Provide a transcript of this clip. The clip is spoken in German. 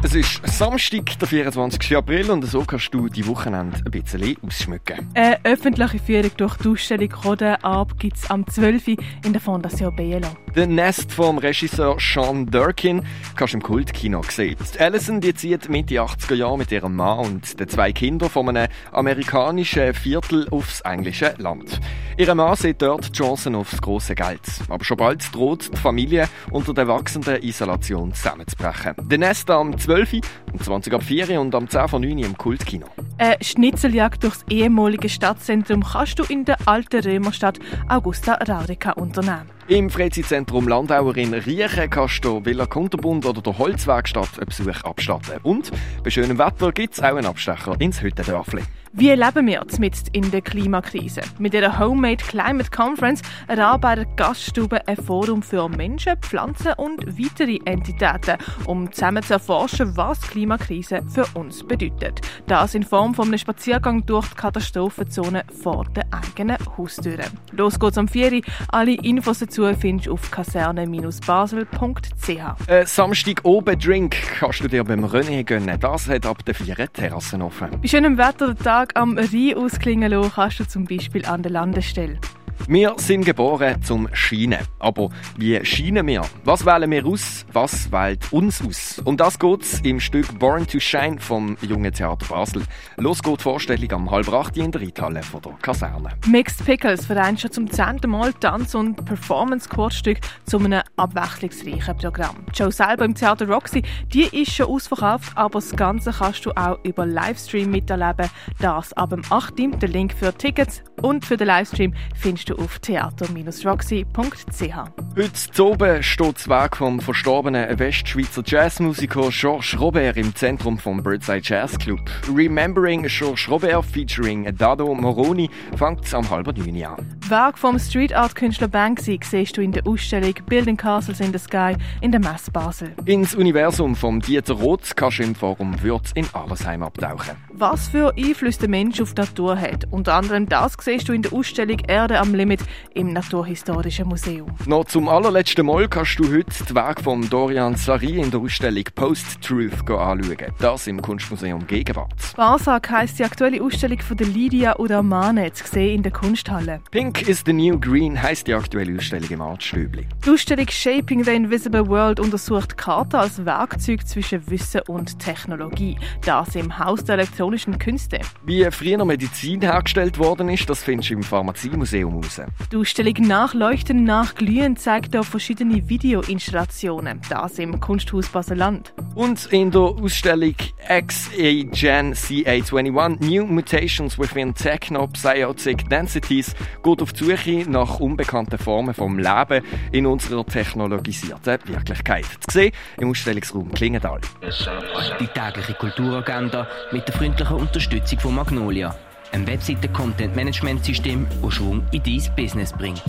Es ist Samstag, der 24. April, und so kannst du die Wochenende ein bisschen ausschmücken. Eine öffentliche Führung durch die Ausstellung Rode ab gibt es am 12. in der Fondation Bielo. Den Nest vom Regisseur Sean Durkin kannst du im Kultkino sehen. Alison die zieht Mitte 80er Jahre mit ihrem Mann und den zwei Kindern von einem amerikanischen Viertel aufs englische Land. Ihr Mann sieht dort die Chancen aufs große Geld. Aber schon bald droht die Familie unter der wachsenden Isolation zusammenzubrechen. Der Nest am 12. um 20 ab 4 und am 10 von 9 im Kultkino. Eine Schnitzeljagd durchs ehemalige Stadtzentrum kannst du in der alten Römerstadt Augusta Raurica unternehmen. Im Freizeitzentrum Landauer in Riechen kannst du Villa Kunterbund oder der Holzwerkstatt einen Besuch abstatten. Und bei schönem Wetter gibt es auch einen Abstecher ins Hüttendörfli. Wie leben wir mit in der Klimakrise? Mit der Homemade Climate Conference erarbeitet Gaststube ein Forum für Menschen, Pflanzen und weitere Entitäten, um zusammen zu erforschen, was die Klimakrise für uns bedeutet. Das in Form von einem Spaziergang durch die Katastrophenzone vor der eigenen Haustüre. Los geht's am 4. Alle Infos dazu findest du auf kaserne-basel.ch. Äh, Samstag oben Drink kannst du dir beim René gönnen. Das hat ab der 4 Terrassen offen. Bei schönem Wetter den Tag am Rhein ausklingen lassen kannst du zum Beispiel an der Landestelle. Wir sind geboren zum Schienen. Aber wie schienen wir? Was wählen wir aus? Was wählt uns aus? Um das geht's im Stück Born to Shine vom Jungen Theater Basel. Los geht die Vorstellung am halb acht in der Reithalle von der Kaserne. Mixed Pickles vereint schon zum zehnten Mal Tanz- und Performance-Kurzstück zu einem abwechslungsreichen Programm. Die Show selber im Theater Roxy, die ist schon ausverkauft, aber das Ganze kannst du auch über Livestream miterleben. Das ab dem 8. Der Link für Tickets und für den Livestream findest du auf theater-roxy.ch. Heute oben steht das Werk vom verstorbenen Westschweizer Jazzmusiker Georges Robert im Zentrum vom Birdside Jazz Club. Remembering Georges Robert featuring Dado Moroni fängt am halben neun an. Werk vom Street Art Künstler Banksy siehst du in der Ausstellung Building Castles in the Sky in der Messe Basel. Ins Universum vom Dieter Roth kannst du im Forum Würz in Allersheim abtauchen. Was für Einfluss der Mensch auf die Natur hat. Unter anderem das siehst du in der Ausstellung Erde am Limit im Naturhistorischen Museum. Noch zum allerletzten Mal kannst du heute das Werk von Dorian Sari in der Ausstellung Post-Truth anschauen. Das im Kunstmuseum Gegenwart. Barsak heisst die aktuelle Ausstellung von der Lydia Udamane, zu sehen in der Kunsthalle. Pink is the New Green heisst die aktuelle Ausstellung im Artstübli. Die Ausstellung Shaping the Invisible World untersucht Karten als Werkzeug zwischen Wissen und Technologie. Das im Haus der elektronischen Künste. Wie früher Medizin hergestellt worden ist, das findest du im Pharmaziemuseum raus. Die Ausstellung Nachleuchten nach Glühen zeigt auch verschiedene Videoinstallationen. Das im Kunsthaus Baseland. Und in der Ausstellung XA-Gen CA21 New Mutations Within Techno-Psyotic Densities geht auf die Suche nach unbekannten Formen vom Leben in unserer technologisierten Wirklichkeit. Zu sehen im Ausstellungsraum Klingendal. Die tägliche Kulturagenda mit der freundlichen Unterstützung von Magnolia, ein Webseite-Content-Management-System, das Schwung in dein Business bringt.